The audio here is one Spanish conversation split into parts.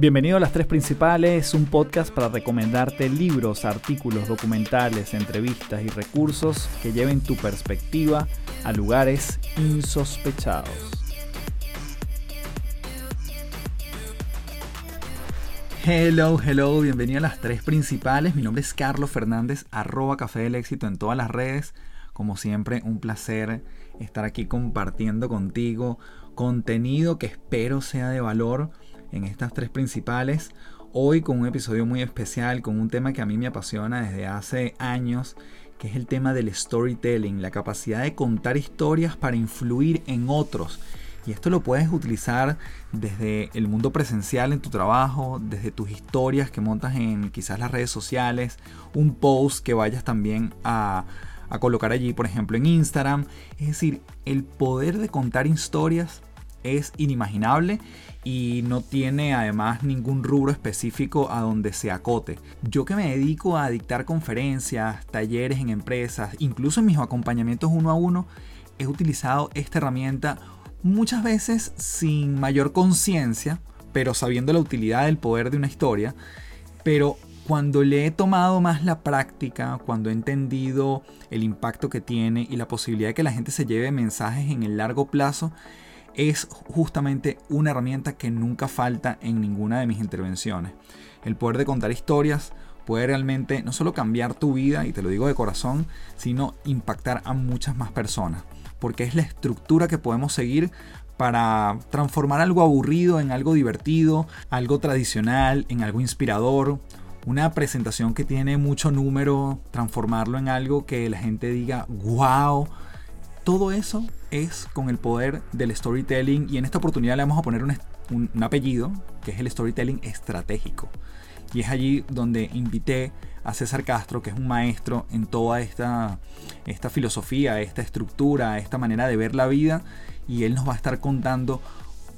Bienvenido a Las Tres Principales, un podcast para recomendarte libros, artículos, documentales, entrevistas y recursos que lleven tu perspectiva a lugares insospechados. Hello, hello, bienvenido a Las Tres Principales. Mi nombre es Carlos Fernández, arroba Café del Éxito en todas las redes. Como siempre, un placer estar aquí compartiendo contigo contenido que espero sea de valor en estas tres principales. Hoy con un episodio muy especial, con un tema que a mí me apasiona desde hace años, que es el tema del storytelling, la capacidad de contar historias para influir en otros. Y esto lo puedes utilizar desde el mundo presencial en tu trabajo, desde tus historias que montas en quizás las redes sociales, un post que vayas también a, a colocar allí, por ejemplo, en Instagram. Es decir, el poder de contar historias es inimaginable y no tiene además ningún rubro específico a donde se acote. Yo que me dedico a dictar conferencias, talleres en empresas, incluso en mis acompañamientos uno a uno, he utilizado esta herramienta muchas veces sin mayor conciencia, pero sabiendo la utilidad del poder de una historia, pero cuando le he tomado más la práctica, cuando he entendido el impacto que tiene y la posibilidad de que la gente se lleve mensajes en el largo plazo, es justamente una herramienta que nunca falta en ninguna de mis intervenciones. El poder de contar historias puede realmente no solo cambiar tu vida, y te lo digo de corazón, sino impactar a muchas más personas. Porque es la estructura que podemos seguir para transformar algo aburrido en algo divertido, algo tradicional en algo inspirador, una presentación que tiene mucho número, transformarlo en algo que la gente diga, wow, todo eso es con el poder del storytelling y en esta oportunidad le vamos a poner un, apellido que es el storytelling estratégico. Y es allí donde invité a César Castro, que es un maestro en toda esta, esta filosofía, esta estructura, esta manera de ver la vida, y él nos va a estar contando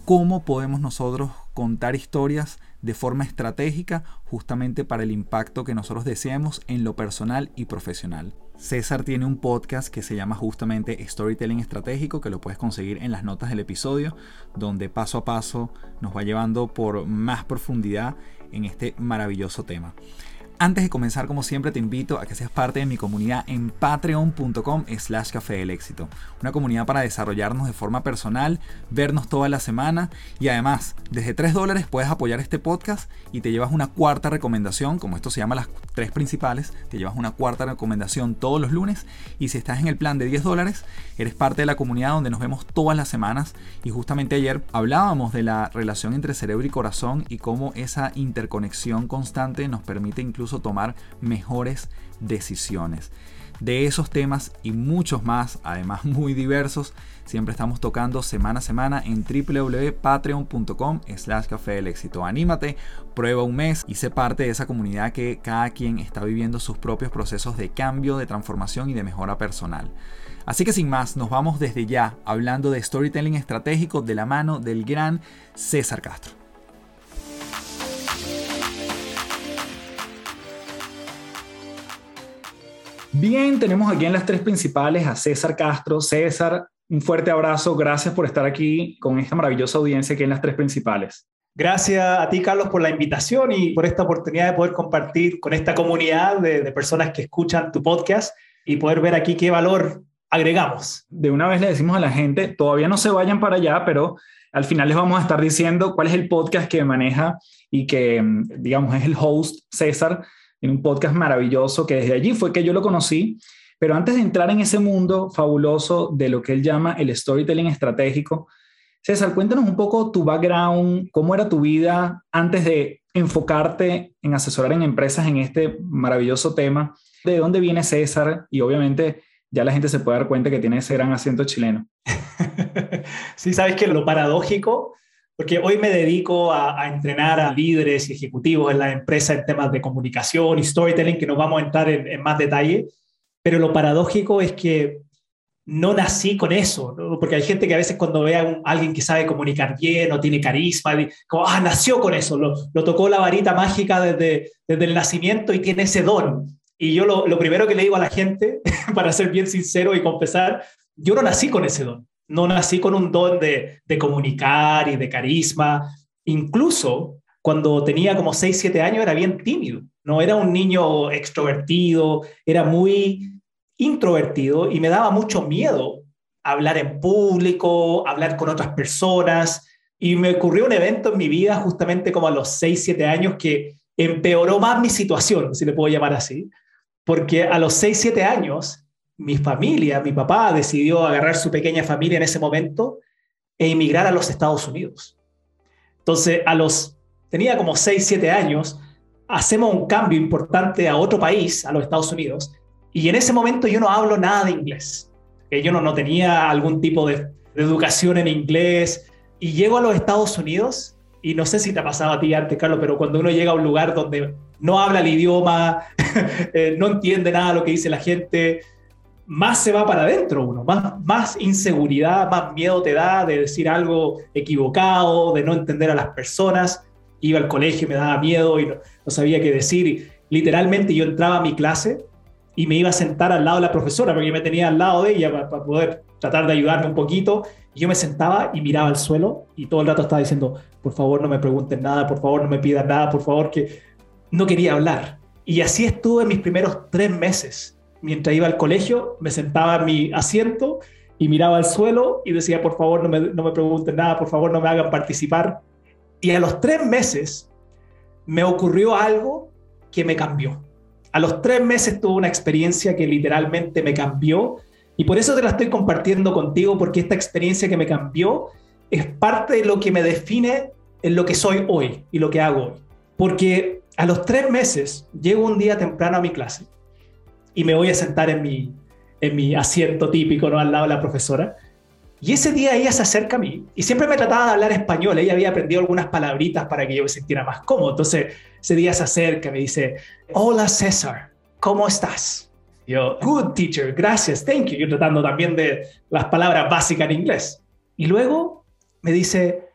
cómo podemos nosotros contar historias de forma estratégica justamente para el impacto que nosotros deseamos en lo personal y profesional. César tiene un podcast que se llama justamente Storytelling Estratégico, que lo puedes conseguir en las notas del episodio, donde paso a paso nos va llevando por más profundidad en este maravilloso tema. Antes de comenzar, como siempre, te invito a que seas parte de mi comunidad en patreon.com slash café del éxito. Una comunidad para desarrollarnos de forma personal, vernos toda la semana. Y además, desde 3 dólares puedes apoyar este podcast y te llevas una cuarta recomendación, como esto se llama las tres principales, te llevas una cuarta recomendación todos los lunes. Y si estás en el plan de 10 dólares, eres parte de la comunidad donde nos vemos todas las semanas. Y justamente ayer hablábamos de la relación entre cerebro y corazón y cómo esa interconexión constante nos permite incluso tomar mejores decisiones. De esos temas y muchos más, además muy diversos, siempre estamos tocando semana a semana en www.patreon.com slash café del éxito. Anímate, prueba un mes y sé parte de esa comunidad que cada quien está viviendo sus propios procesos de cambio, de transformación y de mejora personal. Así que sin más, nos vamos desde ya hablando de storytelling estratégico de la mano del gran César Castro. Bien, tenemos aquí en las tres principales a César Castro. César, un fuerte abrazo. Gracias por estar aquí con esta maravillosa audiencia aquí en las tres principales. Gracias a ti, Carlos, por la invitación y por esta oportunidad de poder compartir con esta comunidad de, personas que escuchan tu podcast y poder ver aquí qué valor agregamos. De una vez le decimos a la gente, todavía no se vayan para allá, pero al final les vamos a estar diciendo cuál es el podcast que maneja y que, digamos, es el host César en un podcast maravilloso que desde allí fue que yo lo conocí. Pero antes de entrar en ese mundo fabuloso de lo que él llama el storytelling estratégico, César, cuéntanos un poco tu background, cómo era tu vida antes de enfocarte en asesorar en empresas en este maravilloso tema. ¿De dónde viene César? Y obviamente ya la gente se puede dar cuenta que tiene ese gran acento chileno. sí, sabes que lo paradójico porque hoy me dedico a, entrenar a líderes y ejecutivos en la empresa en temas de comunicación y storytelling, que nos vamos a entrar en, más detalle, pero lo paradójico es que no nací con eso, porque hay gente que a veces cuando ve a, alguien que sabe comunicar bien o tiene carisma, como, ah, nació con eso, lo, tocó la varita mágica desde, desde el nacimiento y tiene ese don. Y yo lo, lo primero que le digo a la gente, para ser bien sincero y confesar, yo no nací con ese don no nací con un don de, comunicar y de carisma. Incluso cuando tenía como 6, 7 años era bien tímido, no era un niño extrovertido, era muy introvertido y me daba mucho miedo hablar en público, hablar con otras personas. Y me ocurrió un evento en mi vida justamente como a los 6, 7 años que empeoró más mi situación, si le puedo llamar así, porque a los 6, 7 años mi familia, mi papá decidió agarrar su pequeña familia en ese momento e emigrar a los Estados Unidos. Entonces, a los, tenía como 6, 7 años, hacemos un cambio importante a otro país, a los Estados Unidos, y en ese momento yo no hablo nada de inglés. Yo no, no tenía algún tipo de, educación en inglés, y llego a los Estados Unidos, y no sé si te ha pasado a ti antes, Carlos, pero cuando uno llega a un lugar donde no habla el idioma, eh, no entiende nada de lo que dice la gente, más se va para adentro uno, más, más inseguridad, más miedo te da de decir algo equivocado, de no entender a las personas. Iba al colegio y me daba miedo y no, sabía qué decir. literalmente yo entraba a mi clase y me iba a sentar al lado de la profesora porque me tenía al lado de ella para, poder tratar de ayudarme un poquito. Yo me sentaba y miraba al suelo y todo el rato estaba diciendo, por favor no me pregunten nada, por favor no me pidan nada, por favor que no quería hablar. Y así estuve mis primeros tres meses mientras iba al colegio, me sentaba en mi asiento y miraba al suelo y decía, por favor, no me, no me pregunten nada, por favor, no me hagan participar. Y a los tres meses me ocurrió algo que me cambió. A los tres meses tuve una experiencia que literalmente me cambió y por eso te la estoy compartiendo contigo, porque esta experiencia que me cambió es parte de lo que me define en lo que soy hoy y lo que hago hoy. Porque a los tres meses llego un día temprano a mi clase y me voy a sentar en mi, en mi asiento típico, ¿no? Al lado de la profesora. Y ese día ella se acerca a mí y siempre me trataba de hablar español. Ella había aprendido algunas palabritas para que yo me sintiera más cómodo. Entonces, ese día se acerca y me dice, hola César, ¿cómo estás? Yo, good teacher, gracias, thank you. Yo tratando también de las palabras básicas en inglés. Y luego me dice,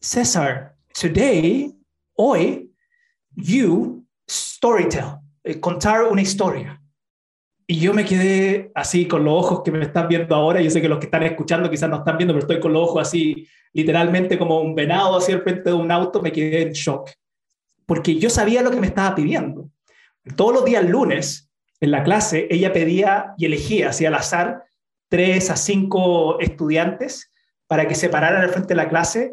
César, today, hoy, you storytell, eh, contar una historia. Y yo me quedé así con los ojos que me están viendo ahora. Yo sé que los que están escuchando quizás no están viendo, pero estoy con los ojos así, literalmente como un venado hacia el frente de un auto. Me quedé en shock. Porque yo sabía lo que me estaba pidiendo. Todos los días lunes, en la clase, ella pedía y elegía, así al azar, tres a cinco estudiantes para que se pararan al frente de la clase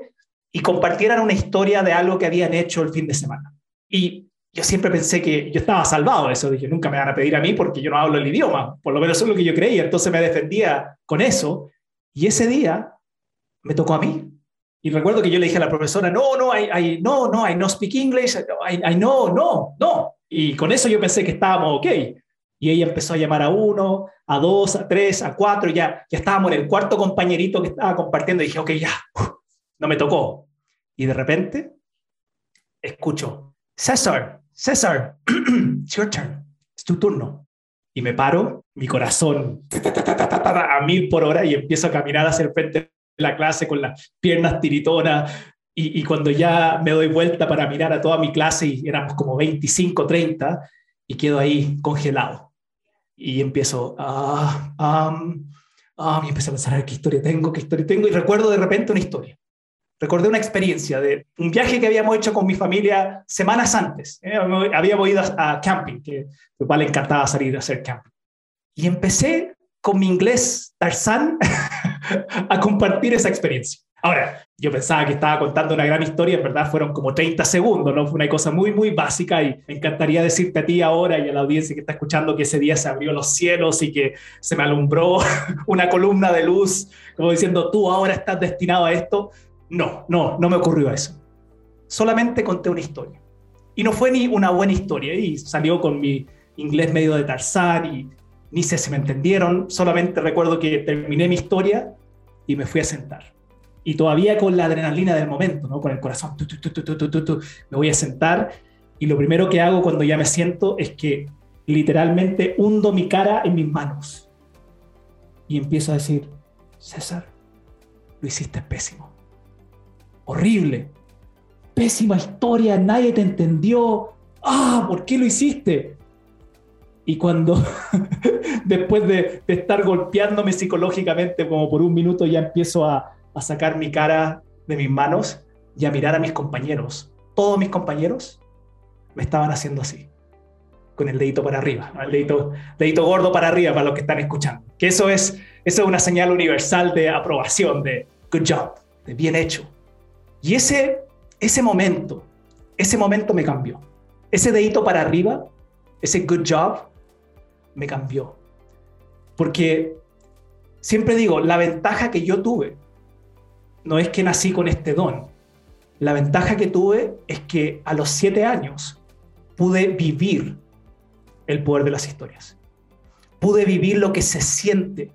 y compartieran una historia de algo que habían hecho el fin de semana. Y yo siempre pensé que yo estaba salvado de eso. Dije, nunca me van a pedir a mí porque yo no hablo el idioma. Por lo menos eso es lo que yo creía. Entonces me defendía con eso. Y ese día me tocó a mí. Y recuerdo que yo le dije a la profesora, no, no, I, I no, no, I no speak English. I, I no, no, no. Y con eso yo pensé que estábamos ok. Y ella empezó a llamar a uno, a dos, a tres, a cuatro. Ya, ya estábamos en el cuarto compañerito que estaba compartiendo. Y dije, ok, ya, no me tocó. Y de repente escucho, César, César, it's your turn, es tu turno. Y me paro, mi corazón a mil por hora y empiezo a caminar hacia el frente de la clase con las piernas tiritonas. Y, y cuando ya me doy vuelta para mirar a toda mi clase, y éramos como 25, 30, y quedo ahí congelado. Y empiezo, ah, ah, y a pensar, ¿qué historia tengo? ¿Qué historia tengo? Y recuerdo de repente una historia recordé una experiencia de un viaje que habíamos hecho con mi familia semanas antes. ¿eh? Habíamos ido a, camping, que me papá encantaba salir a hacer camping. Y empecé con mi inglés Tarzán a compartir esa experiencia. Ahora, yo pensaba que estaba contando una gran historia, en verdad fueron como 30 segundos, ¿no? Fue una cosa muy, muy básica y me encantaría decirte a ti ahora y a la audiencia que está escuchando que ese día se abrió los cielos y que se me alumbró una columna de luz, como diciendo, tú ahora estás destinado a esto. No, no, no me ocurrió eso. Solamente conté una historia. Y no fue ni una buena historia. Y salió con mi inglés medio de Tarzán y ni sé si me entendieron. Solamente recuerdo que terminé mi historia y me fui a sentar. Y todavía con la adrenalina del momento, ¿no? con el corazón, me voy a sentar. Y lo primero que hago cuando ya me siento es que literalmente hundo mi cara en mis manos. Y empiezo a decir, César, lo hiciste pésimo horrible, pésima historia, nadie te entendió, ah, ¿por qué lo hiciste? Y cuando, después de, estar golpeándome psicológicamente como por un minuto, ya empiezo a, sacar mi cara de mis manos y a mirar a mis compañeros todos mis compañeros me estaban haciendo así, con el dedito para arriba, el dedito, dedito gordo para arriba para los que están escuchando. Que eso es, eso es una señal universal de aprobación, de good job, de bien hecho. Y ese, ese momento, ese momento me cambió. Ese dedito para arriba, ese good job, me cambió. Porque siempre digo, la ventaja que yo tuve no es que nací con este don. La ventaja que tuve es que a los siete años pude vivir el poder de las historias. Pude vivir lo que se siente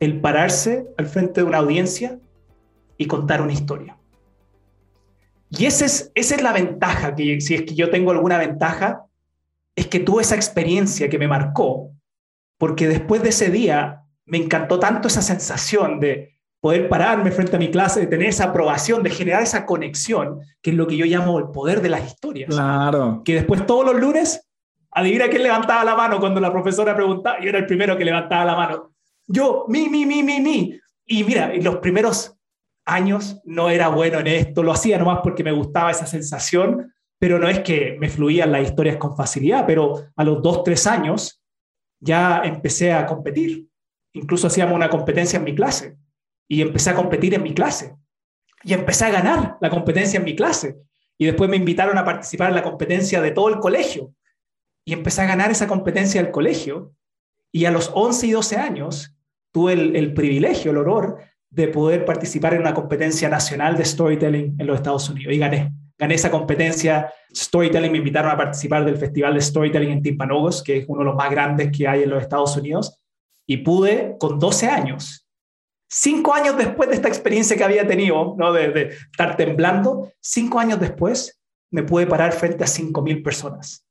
el pararse al frente de una audiencia y contar una historia. Y esa es, esa es la ventaja, que si es que yo tengo alguna ventaja, es que tuve esa experiencia que me marcó, porque después de ese día me encantó tanto esa sensación de poder pararme frente a mi clase, de tener esa aprobación, de generar esa conexión, que es lo que yo llamo el poder de las historias. Claro. Que después todos los lunes, adivina quién levantaba la mano cuando la profesora preguntaba, yo era el primero que levantaba la mano. Yo, mi, mi, mi, mi, mi. Y mira, los primeros años no era bueno en esto, lo hacía nomás porque me gustaba esa sensación, pero no es que me fluían las historias con facilidad, pero a los dos, tres años ya empecé a competir. Incluso hacíamos una competencia en mi clase y empecé a competir en mi clase. Y empecé a ganar la competencia en mi clase. Y después me invitaron a participar en la competencia de todo el colegio. Y empecé a ganar esa competencia del colegio. Y a los 11 y 12 años tuve el, el privilegio, el honor de poder participar en una competencia nacional de storytelling en los Estados Unidos. Y gané. Gané esa competencia storytelling. Me invitaron a participar del Festival de Storytelling en Timpanogos, que es uno de los más grandes que hay en los Estados Unidos. Y pude, con 12 años, cinco años después de esta experiencia que había tenido, ¿no? de, de estar temblando, cinco años después me pude parar frente a 5.000 personas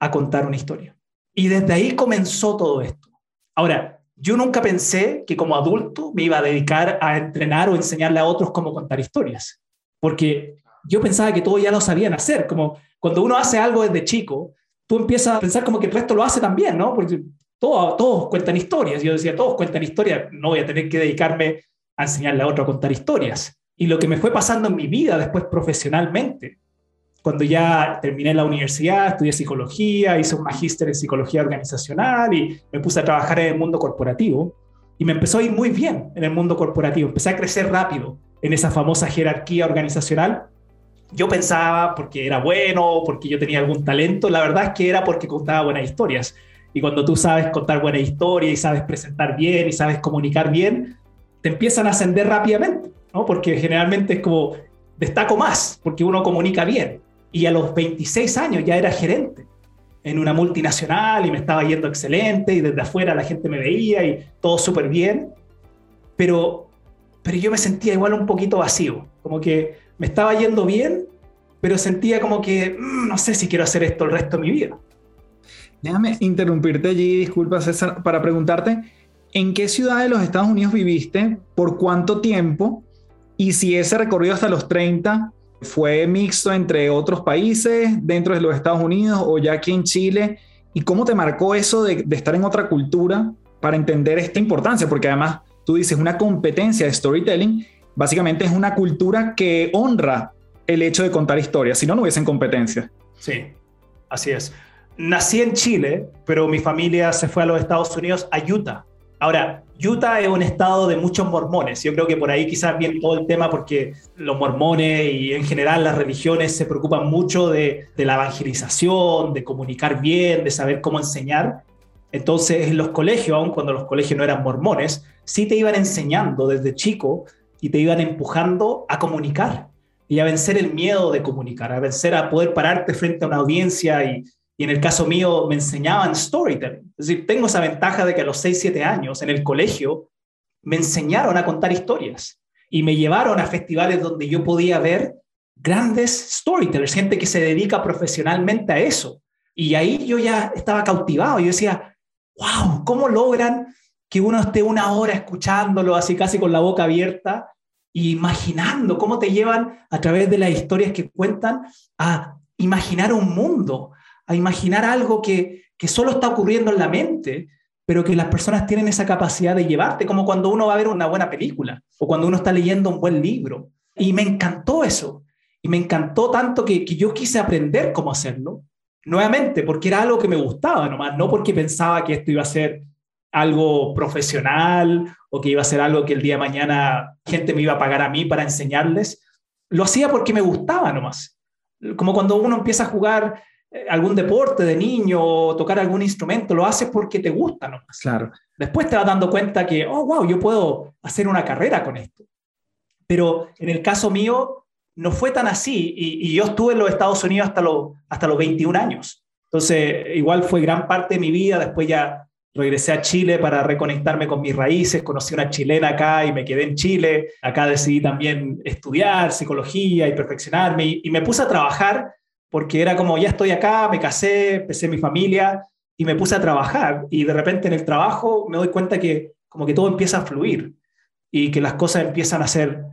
a contar una historia. Y desde ahí comenzó todo esto. Ahora, yo nunca pensé que como adulto me iba a dedicar a entrenar o enseñarle a otros cómo contar historias, porque yo pensaba que todos ya lo sabían hacer, como cuando uno hace algo desde chico, tú empiezas a pensar como que el resto lo hace también, ¿no? Porque todos, todos cuentan historias, yo decía, todos cuentan historias, no voy a tener que dedicarme a enseñarle a otro a contar historias. Y lo que me fue pasando en mi vida después profesionalmente, cuando ya terminé la universidad, estudié psicología, hice un magíster en psicología organizacional y me puse a trabajar en el mundo corporativo. Y me empezó a ir muy bien en el mundo corporativo. Empecé a crecer rápido en esa famosa jerarquía organizacional. Yo pensaba porque era bueno, porque yo tenía algún talento. La verdad es que era porque contaba buenas historias. Y cuando tú sabes contar buenas historias y sabes presentar bien y sabes comunicar bien, te empiezan a ascender rápidamente, ¿no? Porque generalmente es como destaco más, porque uno comunica bien y a los 26 años ya era gerente en una multinacional y me estaba yendo excelente y desde afuera la gente me veía y todo súper bien, pero, pero yo me sentía igual un poquito vacío, como que me estaba yendo bien, pero sentía como que mm, no sé si quiero hacer esto el resto de mi vida. Déjame interrumpirte allí, disculpa César, para preguntarte, ¿en qué ciudad de los Estados Unidos viviste? ¿Por cuánto tiempo? Y si ese recorrido hasta los 30 ¿Fue mixto entre otros países dentro de los Estados Unidos o ya aquí en Chile? ¿Y cómo te marcó eso de, estar en otra cultura para entender esta importancia? Porque además tú dices una competencia de storytelling, básicamente es una cultura que honra el hecho de contar historias, si no, no hubiesen competencia. Sí, así es. Nací en Chile, pero mi familia se fue a los Estados Unidos a Utah Ahora, Utah es un estado de muchos mormones. Yo creo que por ahí quizás viene todo el tema porque los mormones y en general las religiones se preocupan mucho de, la evangelización, de comunicar bien, de saber cómo enseñar. Entonces, en los colegios, aun cuando los colegios no eran mormones, sí te iban enseñando desde chico y te iban empujando a comunicar y a vencer el miedo de comunicar, a vencer a poder pararte frente a una audiencia y, y en el caso mío me enseñaban storytelling. Es decir, tengo esa ventaja de que a los 6, 7 años en el colegio me enseñaron a contar historias y me llevaron a festivales donde yo podía ver grandes storytellers, gente que se dedica profesionalmente a eso. Y ahí yo ya estaba cautivado. Yo decía, wow, ¿cómo logran que uno esté una hora escuchándolo así casi con la boca abierta e imaginando cómo te llevan a través de las historias que cuentan a imaginar un mundo, a imaginar algo que, que solo está ocurriendo en la mente, pero que las personas tienen esa capacidad de llevarte, como cuando uno va a ver una buena película o cuando uno está leyendo un buen libro. Y me encantó eso. y me encantó tanto que, que yo quise aprender cómo hacerlo, nuevamente, porque era algo que me gustaba nomás, no porque pensaba que esto iba a ser algo profesional o que iba a ser algo que el día de mañana gente me iba a pagar a mí para enseñarles. Lo hacía porque me gustaba nomás. Como cuando uno empieza a jugar algún deporte de niño o tocar algún instrumento, lo haces porque te gusta nomás. Claro. Después te vas dando cuenta que, oh, wow, yo puedo hacer una carrera con esto. Pero en el caso mío, no fue tan así y, yo estuve en los Estados Unidos hasta, hasta los 21 años. Entonces, igual fue gran parte de mi vida. Después ya regresé a Chile para reconectarme con mis raíces, conocí una chilena acá y me quedé en Chile. Acá decidí también estudiar psicología y perfeccionarme y, y me puse a trabajar porque era como, ya estoy acá, me casé, empecé mi familia y me puse a trabajar y de repente en el trabajo me doy cuenta que como que todo empieza a fluir y que las cosas empiezan a ser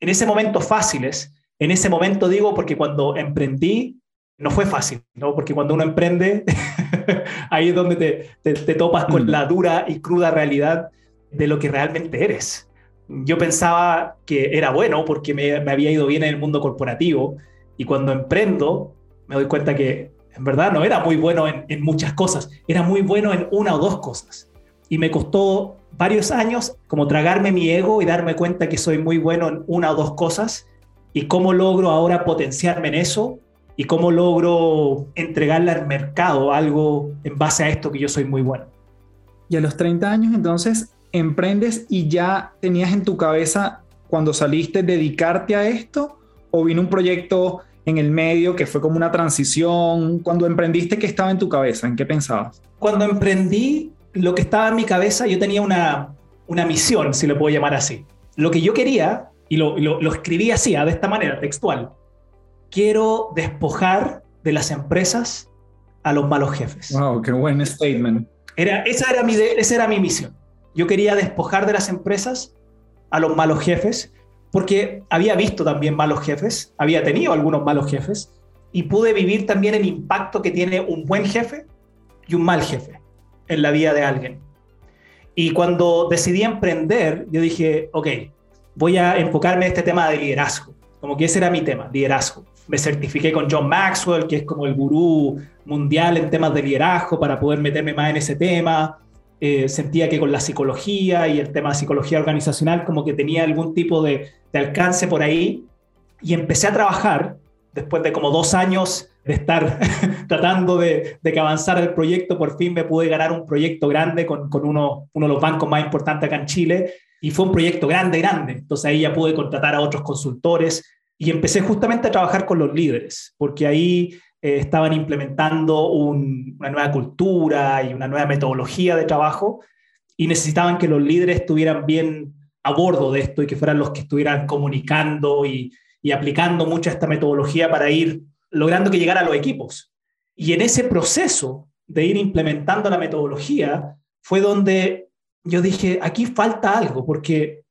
en ese momento fáciles. En ese momento digo porque cuando emprendí no fue fácil, ¿no? Porque cuando uno emprende, ahí es donde te, te, topas con mm. la dura y cruda realidad de lo que realmente eres. Yo pensaba que era bueno porque me, me había ido bien en el mundo corporativo y cuando emprendo me doy cuenta que en verdad no era muy bueno en, muchas cosas, era muy bueno en una o dos cosas. Y me costó varios años como tragarme mi ego y darme cuenta que soy muy bueno en una o dos cosas y cómo logro ahora potenciarme en eso y cómo logro entregarle al mercado algo en base a esto que yo soy muy bueno. Y a los 30 años entonces emprendes y ya tenías en tu cabeza cuando saliste dedicarte a esto o vino un proyecto en el medio que fue como una transición? Cuando emprendiste, ¿qué estaba en tu cabeza? ¿En qué pensabas? Cuando emprendí, lo que estaba en mi cabeza, yo tenía una, una misión, si lo puedo llamar así. Lo que yo quería, y lo, lo, escribí así, ah, de esta manera, textual, quiero despojar de las empresas a los malos jefes. Wow, qué buen statement. Era, esa, era mi, esa era mi misión. Yo quería despojar de las empresas a los malos jefes porque había visto también malos jefes, había tenido algunos malos jefes y pude vivir también el impacto que tiene un buen jefe y un mal jefe en la vida de alguien. Y cuando decidí emprender, yo dije, ok, voy a enfocarme en este tema de liderazgo, como que ese era mi tema, liderazgo. Me certifiqué con John Maxwell, que es como el gurú mundial en temas de liderazgo, para poder meterme más en ese tema. Eh, sentía que con la psicología y el tema de psicología organizacional como que tenía algún tipo de, alcance por ahí y empecé a trabajar después de como dos años de estar tratando de, que avanzara el proyecto, por fin me pude ganar un proyecto grande con, uno, uno de los bancos más importantes acá en Chile y fue un proyecto grande, grande. Entonces ahí ya pude contratar a otros consultores y empecé justamente a trabajar con los líderes, porque ahí eh, estaban implementando una nueva cultura y una nueva metodología de trabajo y necesitaban que los líderes estuvieran bien a bordo de esto y que fueran los que estuvieran comunicando y, aplicando mucho esta metodología para ir logrando que llegara a los equipos. Y en ese proceso de ir implementando la metodología fue donde yo dije, aquí falta algo, porque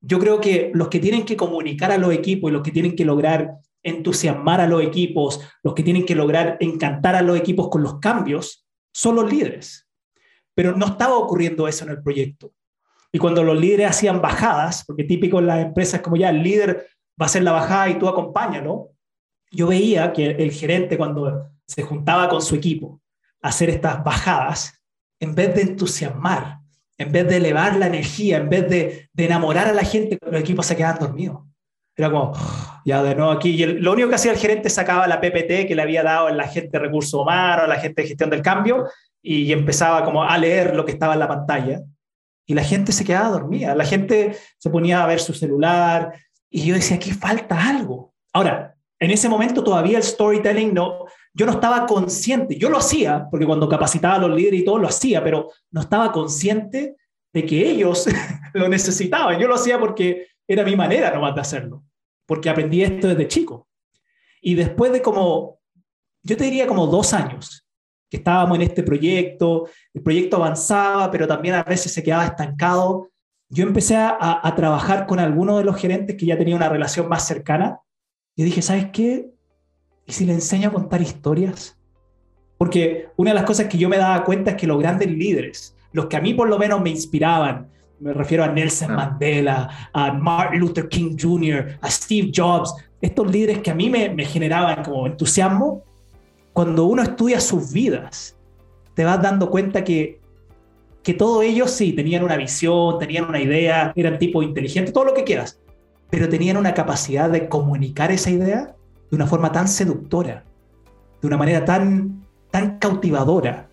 yo creo que los que tienen que comunicar a los equipos y los que tienen que lograr entusiasmar a los equipos, los que tienen que lograr encantar a los equipos con los cambios, son los líderes. Pero no estaba ocurriendo eso en el proyecto. Y cuando los líderes hacían bajadas, porque típico en las empresas como ya el líder va a hacer la bajada y tú acompáñalo, yo veía que el gerente cuando se juntaba con su equipo a hacer estas bajadas, en vez de entusiasmar, en vez de elevar la energía, en vez de, de enamorar a la gente, los equipos se quedaban dormidos. Era como, ya de nuevo aquí. Y lo único que hacía el gerente sacaba la PPT que le había dado la gente de recursos humanos, a la gente de gestión del cambio, y empezaba como a leer lo que estaba en la pantalla. Y la gente se quedaba dormida, la gente se ponía a ver su celular, y yo decía, aquí falta algo. Ahora, en ese momento todavía el storytelling no, yo no estaba consciente, yo lo hacía, porque cuando capacitaba a los líderes y todo lo hacía, pero no estaba consciente de que ellos lo necesitaban. Yo lo hacía porque era mi manera nomás de hacerlo porque aprendí esto desde chico. Y después de como, yo te diría como dos años que estábamos en este proyecto, el proyecto avanzaba, pero también a veces se quedaba estancado, yo empecé a, trabajar con algunos de los gerentes que ya tenía una relación más cercana. Y dije, ¿sabes qué? ¿Y si le enseño a contar historias? Porque una de las cosas que yo me daba cuenta es que los grandes líderes, los que a mí por lo menos me inspiraban, me refiero a Nelson ah. Mandela, a Martin Luther King Jr., a Steve Jobs. estos líderes que a mí me, me generaban como entusiasmo, cuando uno estudia sus vidas, te vas dando cuenta que, que todos ellos sí tenían una visión, tenían una idea, eran tipo inteligentes, todo lo que quieras, pero tenían una capacidad de comunicar esa idea de una forma tan seductora, de una manera tan, tan cautivadora.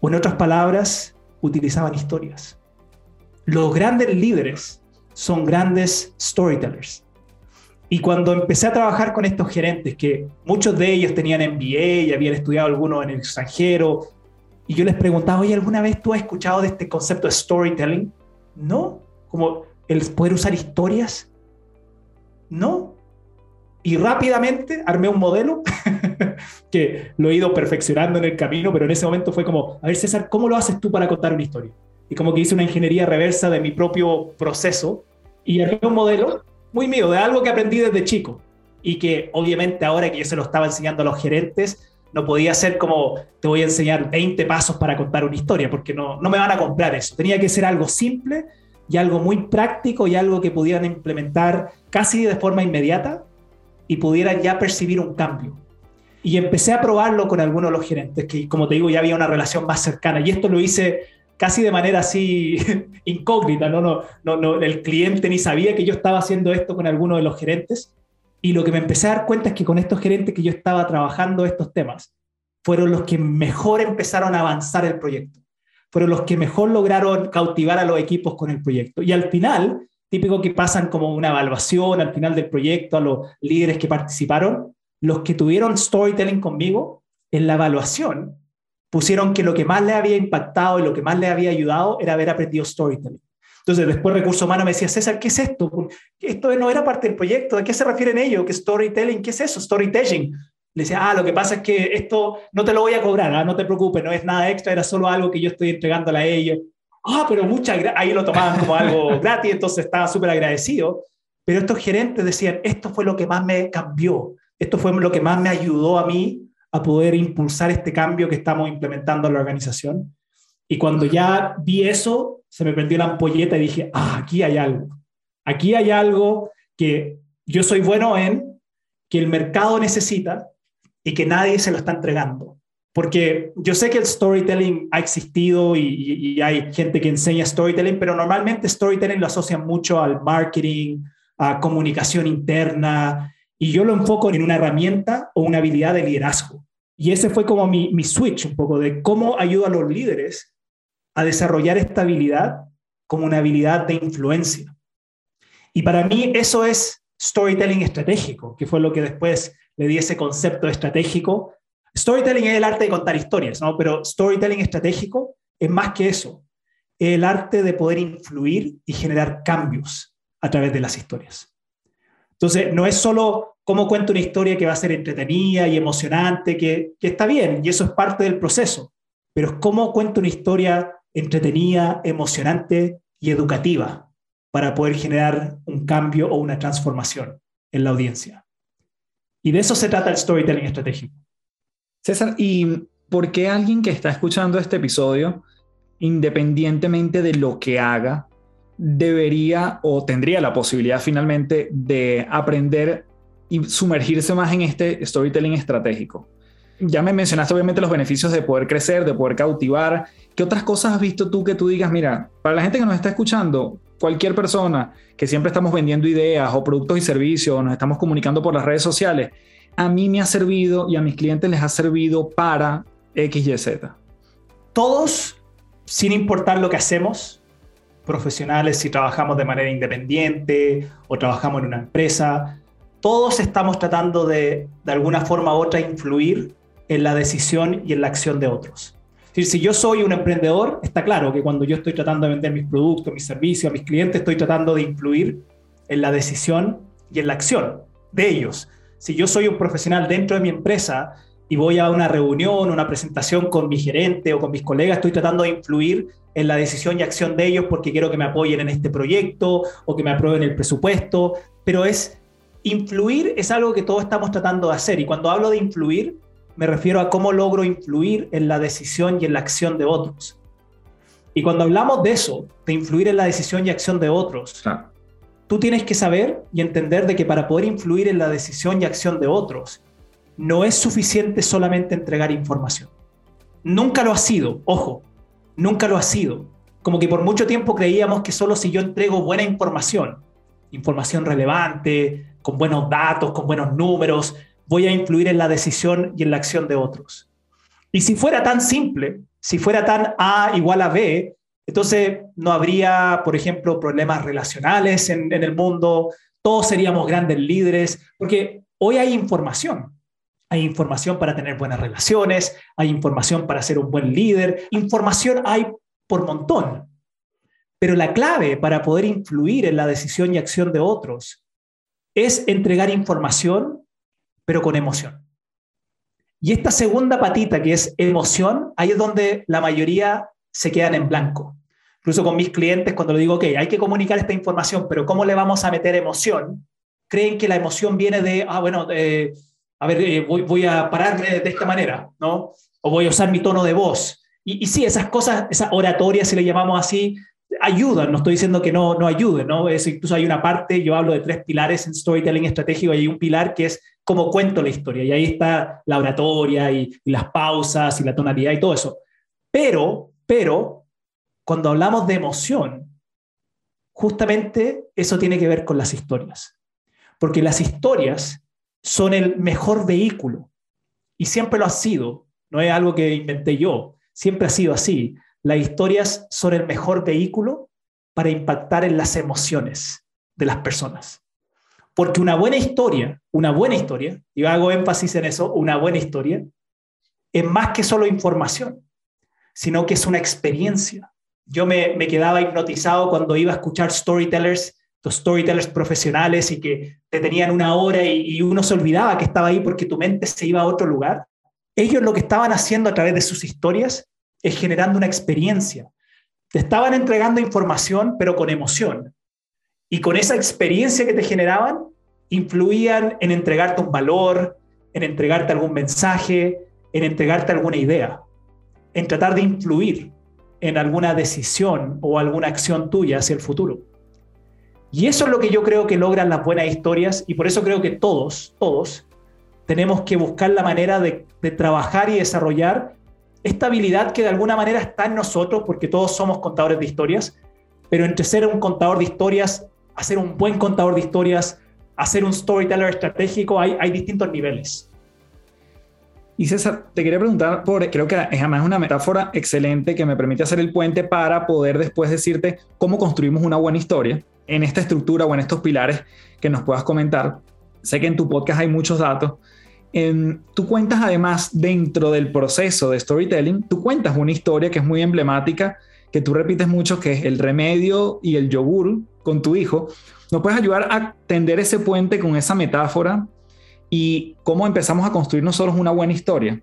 O en otras palabras, utilizaban historias. Los grandes líderes son grandes storytellers. Y cuando empecé a trabajar con estos gerentes, que muchos de ellos tenían MBA y habían estudiado algunos en el extranjero, y yo les preguntaba, oye, ¿alguna vez tú has escuchado de este concepto de storytelling? No, como el poder usar historias. No. Y rápidamente armé un modelo que lo he ido perfeccionando en el camino, pero en ese momento fue como, a ver César, ¿cómo lo haces tú para contar una historia? Y como que hice una ingeniería reversa de mi propio proceso y armé un modelo muy mío, de algo que aprendí desde chico y que obviamente ahora que yo se lo estaba enseñando a los gerentes, no podía ser como te voy a enseñar 20 pasos para contar una historia, porque no, no me van a comprar eso. Tenía que ser algo simple y algo muy práctico y algo que pudieran implementar casi de forma inmediata y pudieran ya percibir un cambio. Y empecé a probarlo con algunos de los gerentes, que como te digo, ya había una relación más cercana. Y esto lo hice casi de manera así incógnita, ¿no? No, no, el cliente ni sabía que yo estaba haciendo esto con alguno de los gerentes. Y lo que me empecé a dar cuenta es que con estos gerentes que yo estaba trabajando estos temas, fueron los que mejor empezaron a avanzar el proyecto, fueron los que mejor lograron cautivar a los equipos con el proyecto. Y al final, típico que pasan como una evaluación al final del proyecto a los líderes que participaron, los que tuvieron storytelling conmigo, en la evaluación, pusieron que lo que más le había impactado y lo que más le había ayudado era haber aprendido storytelling. Entonces, después Recurso Humano me decía, César, ¿qué es esto? Esto no era parte del proyecto, ¿a qué se refieren ellos? ¿Qué storytelling? ¿Qué es eso? Storytelling. Le decía, ah, lo que pasa es que esto no te lo voy a cobrar, ¿ah? no te preocupes, no es nada extra, era solo algo que yo estoy entregándole a ellos. Ah, pero muchas ahí lo tomaban como algo gratis, entonces estaba súper agradecido. Pero estos gerentes decían, esto fue lo que más me cambió, esto fue lo que más me ayudó a mí a poder impulsar este cambio que estamos implementando en la organización. Y cuando ya vi eso, se me prendió la ampolleta y dije, ah, aquí hay algo. Aquí hay algo que yo soy bueno en, que el mercado necesita y que nadie se lo está entregando. Porque yo sé que el storytelling ha existido y, y, hay gente que enseña storytelling, pero normalmente storytelling lo asocian mucho al marketing, a comunicación interna, y yo lo enfoco en una herramienta o una habilidad de liderazgo. Y ese fue como mi, switch un poco de cómo ayudo a los líderes a desarrollar esta habilidad como una habilidad de influencia. Y para mí eso es storytelling estratégico, que fue lo que después le di ese concepto estratégico. Storytelling es el arte de contar historias, ¿no? Pero storytelling estratégico es más que eso. Es el arte de poder influir y generar cambios a través de las historias. Entonces, no es solo cómo cuento una historia que va a ser entretenida y emocionante, que, está bien, y eso es parte del proceso, pero es cómo cuento una historia entretenida, emocionante y educativa para poder generar un cambio o una transformación en la audiencia. Y de eso se trata el storytelling estratégico. César, ¿y por qué alguien que está escuchando este episodio, independientemente de lo que haga, debería o tendría la posibilidad finalmente de aprender y sumergirse más en este storytelling estratégico. Ya me mencionaste obviamente los beneficios de poder crecer, de poder cautivar. ¿Qué otras cosas has visto tú que tú digas, mira, para la gente que nos está escuchando, cualquier persona que siempre estamos vendiendo ideas o productos y servicios, o nos estamos comunicando por las redes sociales, a mí me ha servido y a mis clientes les ha servido para X, Y, Z? Todos, sin importar lo que hacemos, profesionales, si trabajamos de manera independiente o trabajamos en una empresa, todos estamos tratando de, de alguna forma u otra, influir en la decisión y en la acción de otros. Si yo soy un emprendedor, está claro que cuando yo estoy tratando de vender mis productos, mis servicios a mis clientes, estoy tratando de influir en la decisión y en la acción de ellos. Si yo soy un profesional dentro de mi empresa y voy a una reunión, una presentación con mi gerente o con mis colegas, estoy tratando de influir en la decisión y acción de ellos porque quiero que me apoyen en este proyecto o que me aprueben el presupuesto, pero es influir es algo que todos estamos tratando de hacer y cuando hablo de influir me refiero a cómo logro influir en la decisión y en la acción de otros. Y cuando hablamos de eso, de influir en la decisión y acción de otros, tú tienes que saber y entender de que para poder influir en la decisión y acción de otros, no es suficiente solamente entregar información. Nunca lo ha sido, ojo, nunca lo ha sido. Como que por mucho tiempo creíamos que solo si yo entrego buena información, información relevante, con buenos datos, con buenos números, voy a influir en la decisión y en la acción de otros. Y si fuera tan simple, si fuera tan A igual a B, entonces no habría, por ejemplo, problemas relacionales en, el mundo, todos seríamos grandes líderes, porque hoy hay información. Hay información para tener buenas relaciones, hay información para ser un buen líder, información hay por montón. Pero la clave para poder influir en la decisión y acción de otros es entregar información, pero con emoción. Y esta segunda patita, que es emoción, ahí es donde la mayoría se quedan en blanco. Incluso con mis clientes, cuando le digo, ok, hay que comunicar esta información, pero ¿cómo le vamos a meter emoción? Creen que la emoción viene de, ah, bueno, eh, a ver, eh, voy, a pararme de esta manera, ¿no? O voy a usar mi tono de voz. Y, y sí, esas cosas, esa oratoria, si le llamamos así, ayudan, no estoy diciendo que no, no ayuden, ¿no? Es, incluso hay una parte, yo hablo de tres pilares en storytelling estratégico, y hay un pilar que es cómo cuento la historia, y ahí está la oratoria y, y las pausas y la tonalidad y todo eso. Pero, pero, cuando hablamos de emoción, justamente eso tiene que ver con las historias, porque las historias son el mejor vehículo, y siempre lo ha sido, no es algo que inventé yo, siempre ha sido así las historias son el mejor vehículo para impactar en las emociones de las personas. Porque una buena historia, una buena historia, y hago énfasis en eso, una buena historia, es más que solo información, sino que es una experiencia. Yo me, quedaba hipnotizado cuando iba a escuchar storytellers, los storytellers profesionales y que te tenían una hora y, y uno se olvidaba que estaba ahí porque tu mente se iba a otro lugar. Ellos lo que estaban haciendo a través de sus historias es generando una experiencia. Te estaban entregando información, pero con emoción. Y con esa experiencia que te generaban, influían en entregarte un valor, en entregarte algún mensaje, en entregarte alguna idea, en tratar de influir en alguna decisión o alguna acción tuya hacia el futuro. Y eso es lo que yo creo que logran las buenas historias y por eso creo que todos, todos, tenemos que buscar la manera de, trabajar y desarrollar esta habilidad que de alguna manera está en nosotros, porque todos somos contadores de historias, pero entre ser un contador de historias, hacer un buen contador de historias, hacer un storyteller estratégico, hay, hay distintos niveles. Y César, te quería preguntar, por, creo que es además una metáfora excelente que me permite hacer el puente para poder después decirte cómo construimos una buena historia en esta estructura o en estos pilares que nos puedas comentar. Sé que en tu podcast hay muchos datos, tú cuentas además dentro del proceso de storytelling, tú cuentas una historia que es muy emblemática, que tú repites mucho, que es el remedio y el yogur con tu hijo. ¿Nos puedes ayudar a tender ese puente con esa metáfora y cómo empezamos a construir nosotros una buena historia?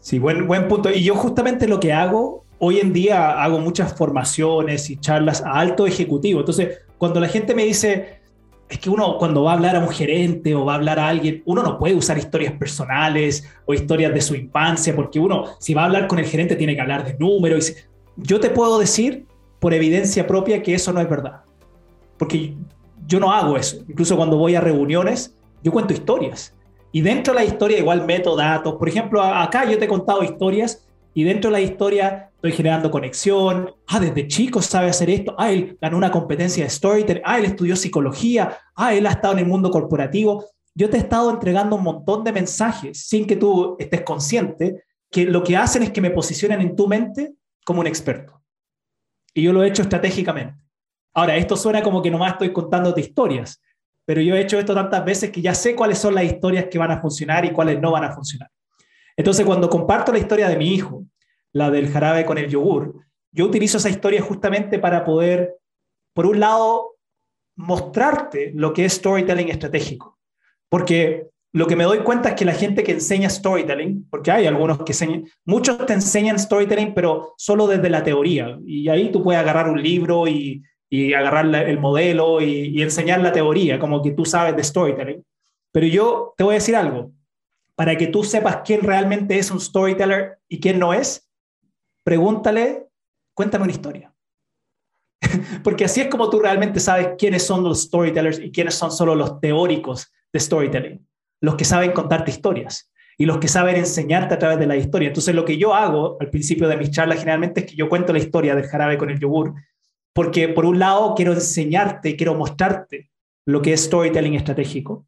Sí, buen, buen punto. Y yo justamente lo que hago, hoy en día hago muchas formaciones y charlas a alto ejecutivo. Entonces, cuando la gente me dice, es que uno cuando va a hablar a un gerente o va a hablar a alguien, uno no puede usar historias personales o historias de su infancia, porque uno, si va a hablar con el gerente, tiene que hablar de números. Yo te puedo decir, por evidencia propia, que eso no es verdad. Porque yo no hago eso. Incluso cuando voy a reuniones, yo cuento historias. Y dentro de la historia igual meto datos. Por ejemplo, acá yo te he contado historias y dentro de la historia estoy generando conexión. Ah, desde chico sabe hacer esto. Ah, él ganó una competencia de storytelling. Ah, él estudió psicología. Ah, él ha estado en el mundo corporativo. Yo te he estado entregando un montón de mensajes sin que tú estés consciente que lo que hacen es que me posicionen en tu mente como un experto. Y yo lo he hecho estratégicamente. Ahora, esto suena como que nomás estoy contándote historias, pero yo he hecho esto tantas veces que ya sé cuáles son las historias que van a funcionar y cuáles no van a funcionar. Entonces, cuando comparto la historia de mi hijo, la del jarabe con el yogur, yo utilizo esa historia justamente para poder, por un lado, mostrarte lo que es storytelling estratégico. Porque lo que me doy cuenta es que la gente que enseña storytelling, porque hay algunos que enseñan, muchos te enseñan storytelling, pero solo desde la teoría. Y ahí tú puedes agarrar un libro y, agarrar el modelo y, y enseñar la teoría, como que tú sabes de storytelling. Pero yo te voy a decir algo, para que tú sepas quién realmente es un storyteller y quién no es, pregúntale, cuéntame una historia. Porque así es como tú realmente sabes quiénes son los storytellers y quiénes son solo los teóricos de storytelling, los que saben contarte historias y los que saben enseñarte a través de la historia. Entonces lo que yo hago al principio de mis charlas generalmente es que yo cuento la historia del jarabe con el yogur, porque por un lado quiero enseñarte, quiero mostrarte lo que es storytelling estratégico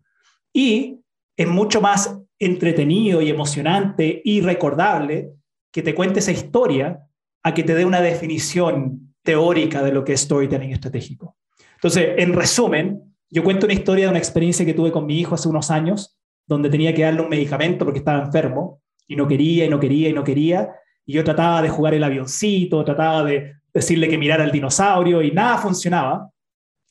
y es mucho más entretenido y emocionante y recordable que te cuente esa historia a que te dé una definición teórica de lo que es storytelling estratégico. Entonces, en resumen, yo cuento una historia de una experiencia que tuve con mi hijo hace unos años, donde tenía que darle un medicamento porque estaba enfermo y no quería y no quería y no quería. Y yo trataba de jugar el avioncito, trataba de decirle que mirara al dinosaurio y nada funcionaba,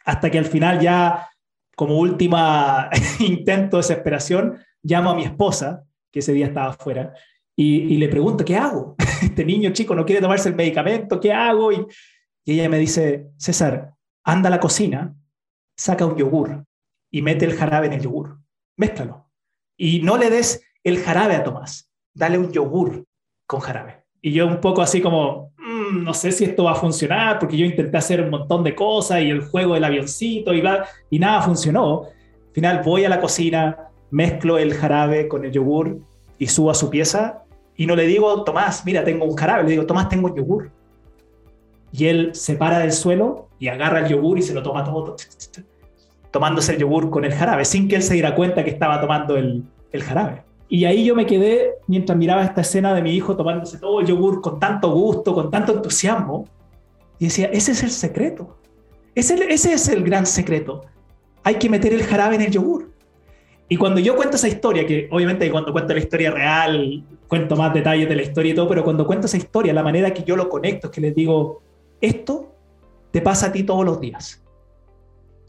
hasta que al final ya, como última intento de desesperación, llamo a mi esposa, que ese día estaba afuera, y, le pregunto, ¿qué hago? Este niño chico no quiere tomarse el medicamento, ¿qué hago? Y, y ella me dice, César, anda a la cocina, saca un yogur y mete el jarabe en el yogur, mézclalo. Y no le des el jarabe a Tomás, dale un yogur con jarabe. Y yo un poco así como, mm, no sé si esto va a funcionar, porque yo intenté hacer un montón de cosas y el juego del avioncito y, y nada funcionó. Al final voy a la cocina, mezclo el jarabe con el yogur y subo a su pieza y no le digo, Tomás, mira, tengo un jarabe, le digo, Tomás, tengo yogur. Y él se para del suelo y agarra el yogur y se lo toma todo, tomándose el yogur con el jarabe, sin que él se diera cuenta que estaba tomando el, el jarabe. Y ahí yo me quedé mientras miraba esta escena de mi hijo tomándose todo el yogur con tanto gusto, con tanto entusiasmo, y decía, ese es el secreto. Ese, ese es el gran secreto. Hay que meter el jarabe en el yogur. Y cuando yo cuento esa historia, que obviamente cuando cuento la historia real, cuento más detalles de la historia y todo, pero cuando cuento esa historia, la manera que yo lo conecto es que les digo, esto te pasa a ti todos los días.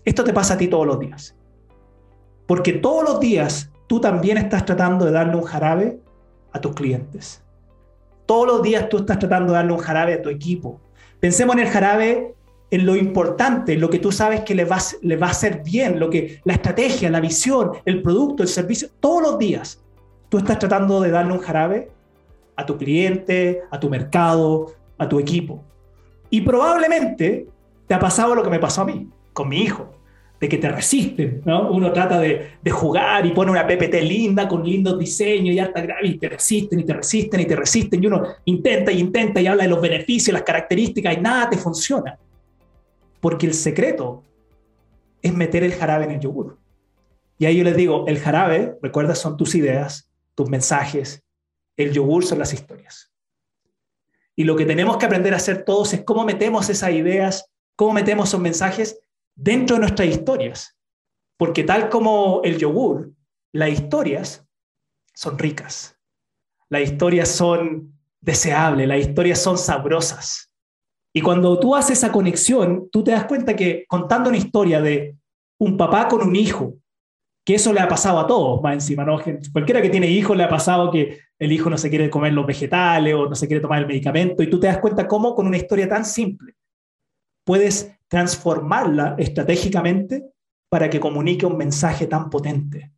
Esto te pasa a ti todos los días. Porque todos los días tú también estás tratando de darle un jarabe a tus clientes. Todos los días tú estás tratando de darle un jarabe a tu equipo. Pensemos en el jarabe en lo importante, lo que tú sabes que le va, a hacer bien, lo que, la estrategia, la visión, el producto, el servicio, todos los días tú estás tratando de darle un jarabe a tu cliente, a tu mercado, a tu equipo. Y probablemente te ha pasado lo que me pasó a mí, con mi hijo, de que te resisten, ¿no? Uno trata de, de jugar y pone una PPT linda con lindos diseños y alta y te resisten y te resisten y te resisten y uno intenta y intenta y habla de los beneficios, las características y nada te funciona. Porque el secreto es meter el jarabe en el yogur. Y ahí yo les digo, el jarabe, recuerda, son tus ideas, tus mensajes, el yogur son las historias. Y lo que tenemos que aprender a hacer todos es cómo metemos esas ideas, cómo metemos esos mensajes dentro de nuestras historias. Porque tal como el yogur, las historias son ricas. Las historias son deseables, las historias son sabrosas. Y cuando tú haces esa conexión, tú te das cuenta que contando una historia de un papá con un hijo, que eso le ha pasado a todos, más encima, ¿no? Cualquiera que tiene hijos le ha pasado que el hijo no se quiere comer los vegetales o no se quiere tomar el medicamento, y tú te das cuenta cómo con una historia tan simple puedes transformarla estratégicamente para que comunique un mensaje tan potente.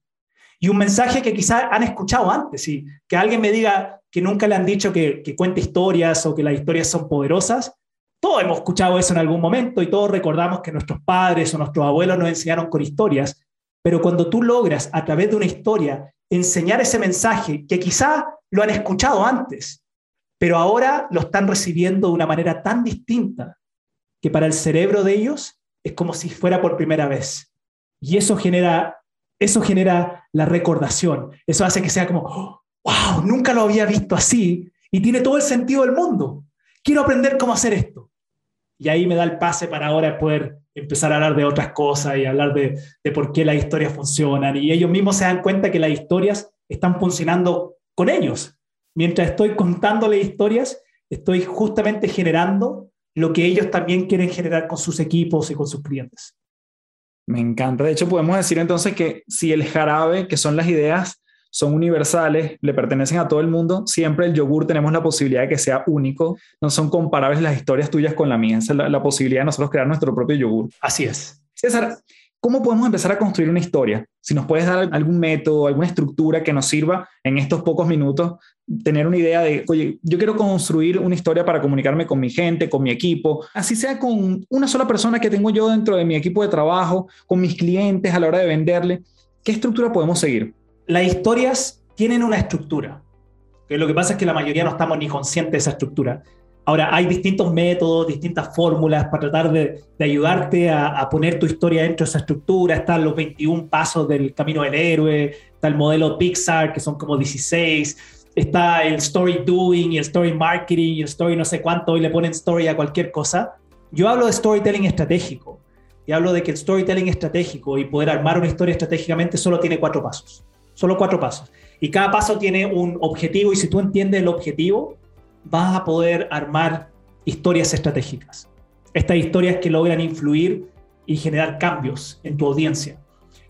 Y un mensaje que quizás han escuchado antes, y que alguien me diga que nunca le han dicho que, que cuente historias o que las historias son poderosas, todos hemos escuchado eso en algún momento y todos recordamos que nuestros padres o nuestros abuelos nos enseñaron con historias, pero cuando tú logras a través de una historia enseñar ese mensaje que quizá lo han escuchado antes, pero ahora lo están recibiendo de una manera tan distinta que para el cerebro de ellos es como si fuera por primera vez. Y eso genera, eso genera la recordación. Eso hace que sea como, wow, nunca lo había visto así y tiene todo el sentido del mundo. Quiero aprender cómo hacer esto y ahí me da el pase para ahora poder empezar a hablar de otras cosas y hablar de, de por qué las historias funcionan. Y ellos mismos se dan cuenta que las historias están funcionando con ellos. Mientras estoy contándole historias, estoy justamente generando lo que ellos también quieren generar con sus equipos y con sus clientes. Me encanta. De hecho, podemos decir entonces que si el jarabe, que son las ideas, son universales, le pertenecen a todo el mundo, siempre el yogur tenemos la posibilidad de que sea único, no son comparables las historias tuyas con la mía, esa es la, posibilidad de nosotros crear nuestro propio yogur. Así es. César, ¿cómo podemos empezar a construir una historia? Si nos puedes dar algún método, alguna estructura que nos sirva en estos pocos minutos, tener una idea de, oye, yo quiero construir una historia para comunicarme con mi gente, con mi equipo, así sea con una sola persona que tengo yo dentro de mi equipo de trabajo, con mis clientes a la hora de venderle, ¿qué estructura podemos seguir? Las historias tienen una estructura. Que lo que pasa es que la mayoría no estamos ni conscientes de esa estructura. Ahora, hay distintos métodos, distintas fórmulas para tratar de, ayudarte a, poner tu historia dentro de esa estructura. Están los 21 pasos del camino del héroe, está el modelo Pixar, que son como 16, está el story doing y el story marketing y el story no sé cuánto, y le ponen story a cualquier cosa. Yo hablo de storytelling estratégico y hablo de que el storytelling estratégico y poder armar una historia estratégicamente solo tiene cuatro pasos. Solo cuatro pasos. Y cada paso tiene un objetivo y si tú entiendes el objetivo, vas a poder armar historias estratégicas. Estas historias que logran influir y generar cambios en tu audiencia.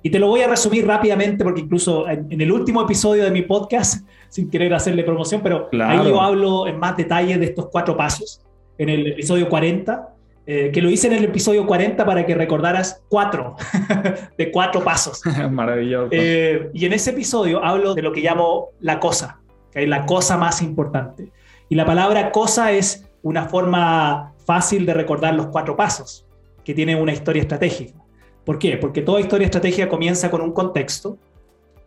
Y te lo voy a resumir rápidamente porque incluso en, el último episodio de mi podcast, sin querer hacerle promoción, pero ahí yo hablo en más detalle de estos cuatro pasos, en el episodio 40, eh, que lo hice en el episodio 40 para que recordaras cuatro, de cuatro pasos. Maravilloso. Eh, y en ese episodio hablo de lo que llamo la cosa, que es la cosa más importante. Y la palabra cosa es una forma fácil de recordar los cuatro pasos, que tiene una historia estratégica. ¿Por qué? Porque toda historia estratégica comienza con un contexto,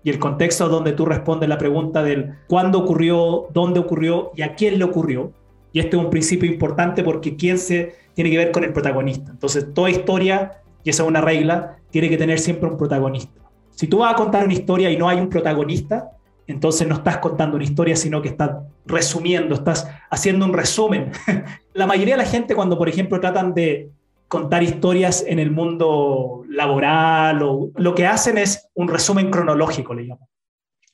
y el contexto donde tú respondes la pregunta del cuándo ocurrió, dónde ocurrió y a quién le ocurrió. Y este es un principio importante porque quién se tiene que ver con el protagonista. Entonces, toda historia, y esa es una regla, tiene que tener siempre un protagonista. Si tú vas a contar una historia y no hay un protagonista, entonces no estás contando una historia, sino que estás resumiendo, estás haciendo un resumen. la mayoría de la gente cuando, por ejemplo, tratan de contar historias en el mundo laboral o lo que hacen es un resumen cronológico, le llamo.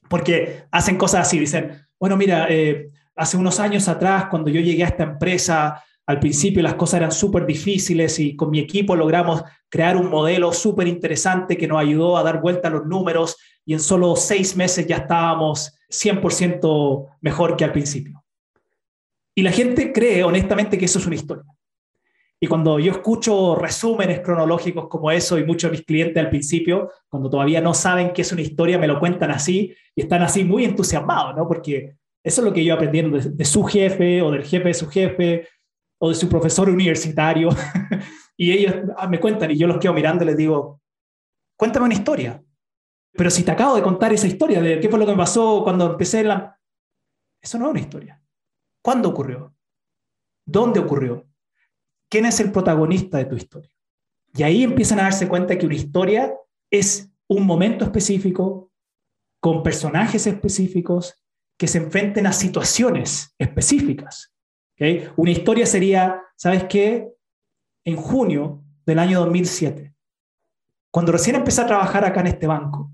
Porque hacen cosas así, dicen, bueno, mira, eh, hace unos años atrás, cuando yo llegué a esta empresa, al principio las cosas eran súper difíciles y con mi equipo logramos crear un modelo súper interesante que nos ayudó a dar vuelta a los números y en solo seis meses ya estábamos 100% mejor que al principio. Y la gente cree honestamente que eso es una historia. Y cuando yo escucho resúmenes cronológicos como eso y muchos de mis clientes al principio, cuando todavía no saben qué es una historia, me lo cuentan así y están así muy entusiasmados, ¿no? Porque eso es lo que yo aprendiendo de, de su jefe o del jefe de su jefe o de su profesor universitario, y ellos ah, me cuentan y yo los quedo mirando y les digo, cuéntame una historia. Pero si te acabo de contar esa historia de qué fue lo que me pasó cuando empecé la... Eso no es una historia. ¿Cuándo ocurrió? ¿Dónde ocurrió? ¿Quién es el protagonista de tu historia? Y ahí empiezan a darse cuenta que una historia es un momento específico, con personajes específicos, que se enfrenten a situaciones específicas. Una historia sería, ¿sabes qué? En junio del año 2007, cuando recién empecé a trabajar acá en este banco,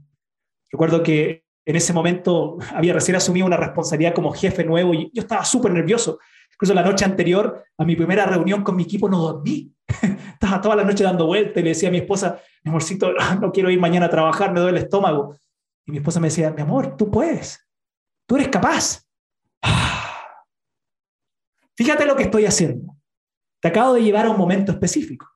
recuerdo que en ese momento había recién asumido una responsabilidad como jefe nuevo y yo estaba súper nervioso. Incluso la noche anterior a mi primera reunión con mi equipo no dormí. estaba toda la noche dando vueltas y le decía a mi esposa, mi amorcito, no quiero ir mañana a trabajar, me duele el estómago. Y mi esposa me decía, mi amor, tú puedes, tú eres capaz. Fíjate lo que estoy haciendo. Te acabo de llevar a un momento específico.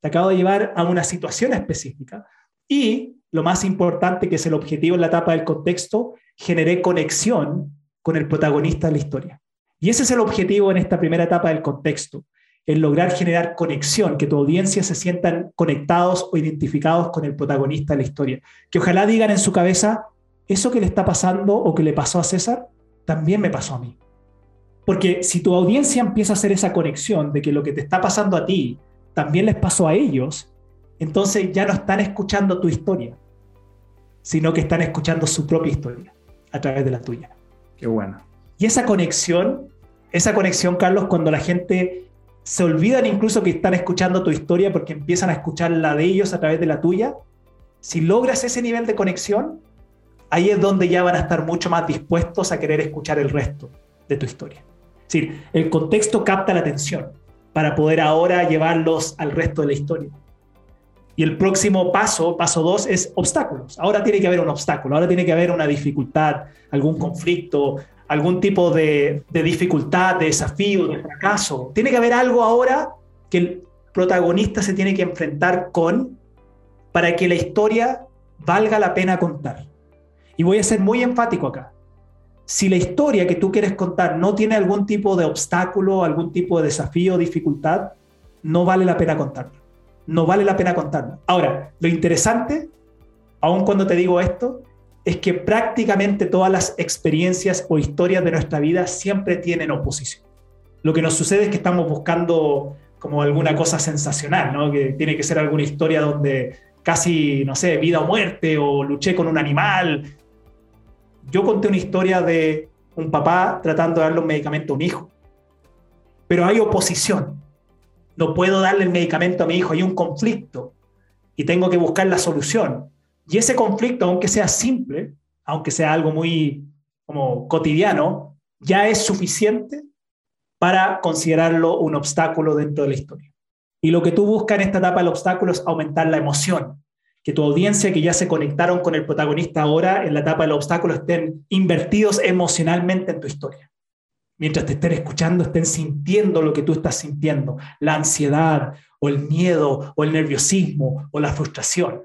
Te acabo de llevar a una situación específica. Y lo más importante, que es el objetivo en la etapa del contexto, generé conexión con el protagonista de la historia. Y ese es el objetivo en esta primera etapa del contexto, el lograr generar conexión, que tu audiencia se sientan conectados o identificados con el protagonista de la historia. Que ojalá digan en su cabeza, eso que le está pasando o que le pasó a César, también me pasó a mí. Porque si tu audiencia empieza a hacer esa conexión de que lo que te está pasando a ti también les pasó a ellos, entonces ya no están escuchando tu historia, sino que están escuchando su propia historia a través de la tuya. Qué bueno. Y esa conexión, esa conexión, Carlos, cuando la gente se olvidan incluso que están escuchando tu historia porque empiezan a escuchar la de ellos a través de la tuya, si logras ese nivel de conexión, ahí es donde ya van a estar mucho más dispuestos a querer escuchar el resto de tu historia. Decir, el contexto capta la atención para poder ahora llevarlos al resto de la historia. Y el próximo paso, paso dos, es obstáculos. Ahora tiene que haber un obstáculo, ahora tiene que haber una dificultad, algún conflicto, algún tipo de, de dificultad, de desafío, de fracaso. Tiene que haber algo ahora que el protagonista se tiene que enfrentar con para que la historia valga la pena contar. Y voy a ser muy enfático acá. Si la historia que tú quieres contar no tiene algún tipo de obstáculo, algún tipo de desafío dificultad, no vale la pena contarla. No vale la pena contarla. Ahora, lo interesante, aun cuando te digo esto, es que prácticamente todas las experiencias o historias de nuestra vida siempre tienen oposición. Lo que nos sucede es que estamos buscando como alguna cosa sensacional, ¿no? Que tiene que ser alguna historia donde casi, no sé, vida o muerte o luché con un animal. Yo conté una historia de un papá tratando de darle un medicamento a un hijo, pero hay oposición. No puedo darle el medicamento a mi hijo, hay un conflicto y tengo que buscar la solución. Y ese conflicto, aunque sea simple, aunque sea algo muy como cotidiano, ya es suficiente para considerarlo un obstáculo dentro de la historia. Y lo que tú buscas en esta etapa del obstáculo es aumentar la emoción, que tu audiencia que ya se conectaron con el protagonista ahora en la etapa del obstáculo estén invertidos emocionalmente en tu historia. Mientras te estén escuchando, estén sintiendo lo que tú estás sintiendo, la ansiedad o el miedo o el nerviosismo o la frustración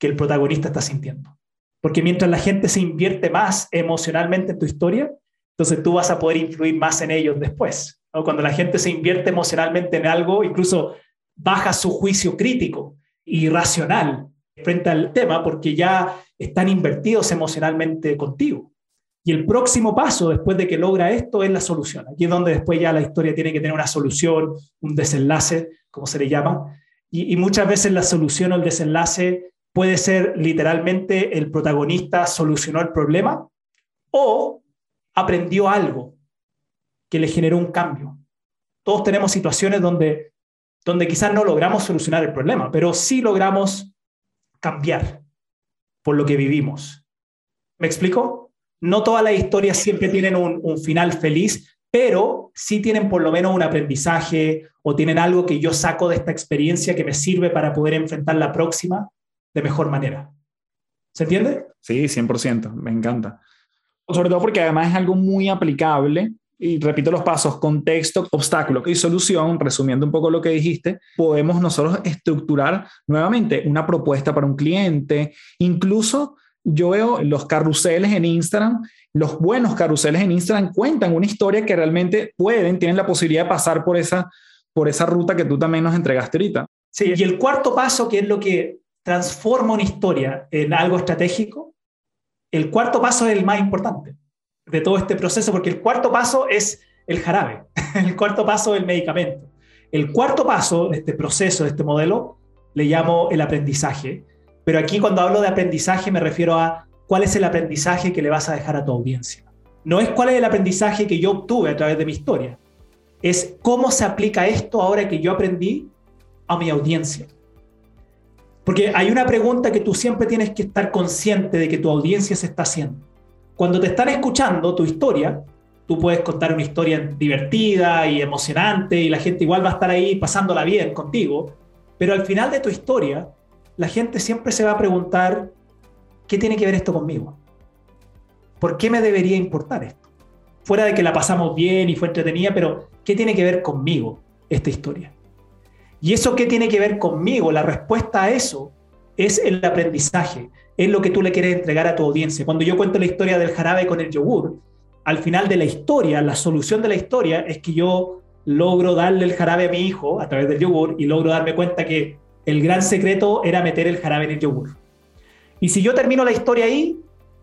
que el protagonista está sintiendo. Porque mientras la gente se invierte más emocionalmente en tu historia, entonces tú vas a poder influir más en ellos después. Cuando la gente se invierte emocionalmente en algo, incluso baja su juicio crítico y racional frente al tema porque ya están invertidos emocionalmente contigo. Y el próximo paso después de que logra esto es la solución. Aquí es donde después ya la historia tiene que tener una solución, un desenlace, como se le llama. Y, muchas veces la solución o el desenlace puede ser literalmente el protagonista solucionó el problema o aprendió algo que le generó un cambio. Todos tenemos situaciones donde, donde quizás no logramos solucionar el problema, pero sí logramos cambiar por lo que vivimos. ¿Me explico? No todas las historias siempre tienen un, un final feliz, pero sí tienen por lo menos un aprendizaje o tienen algo que yo saco de esta experiencia que me sirve para poder enfrentar la próxima de mejor manera. ¿Se entiende? Sí, 100%, me encanta. Sobre todo porque además es algo muy aplicable y repito los pasos, contexto, obstáculo y solución, resumiendo un poco lo que dijiste, podemos nosotros estructurar nuevamente una propuesta para un cliente. Incluso yo veo los carruseles en Instagram, los buenos carruseles en Instagram cuentan una historia que realmente pueden, tienen la posibilidad de pasar por esa, por esa ruta que tú también nos entregaste ahorita. Sí, y el cuarto paso, que es lo que transforma una historia en algo estratégico, el cuarto paso es el más importante de todo este proceso, porque el cuarto paso es el jarabe, el cuarto paso es el medicamento. El cuarto paso de este proceso, de este modelo, le llamo el aprendizaje. Pero aquí cuando hablo de aprendizaje me refiero a cuál es el aprendizaje que le vas a dejar a tu audiencia. No es cuál es el aprendizaje que yo obtuve a través de mi historia, es cómo se aplica esto ahora que yo aprendí a mi audiencia. Porque hay una pregunta que tú siempre tienes que estar consciente de que tu audiencia se está haciendo. Cuando te están escuchando tu historia, tú puedes contar una historia divertida y emocionante y la gente igual va a estar ahí pasándola bien contigo, pero al final de tu historia, la gente siempre se va a preguntar, ¿qué tiene que ver esto conmigo? ¿Por qué me debería importar esto? Fuera de que la pasamos bien y fue entretenida, pero ¿qué tiene que ver conmigo esta historia? Y eso qué tiene que ver conmigo, la respuesta a eso es el aprendizaje, es lo que tú le quieres entregar a tu audiencia. Cuando yo cuento la historia del jarabe con el yogur, al final de la historia, la solución de la historia es que yo logro darle el jarabe a mi hijo a través del yogur y logro darme cuenta que el gran secreto era meter el jarabe en el yogur. Y si yo termino la historia ahí,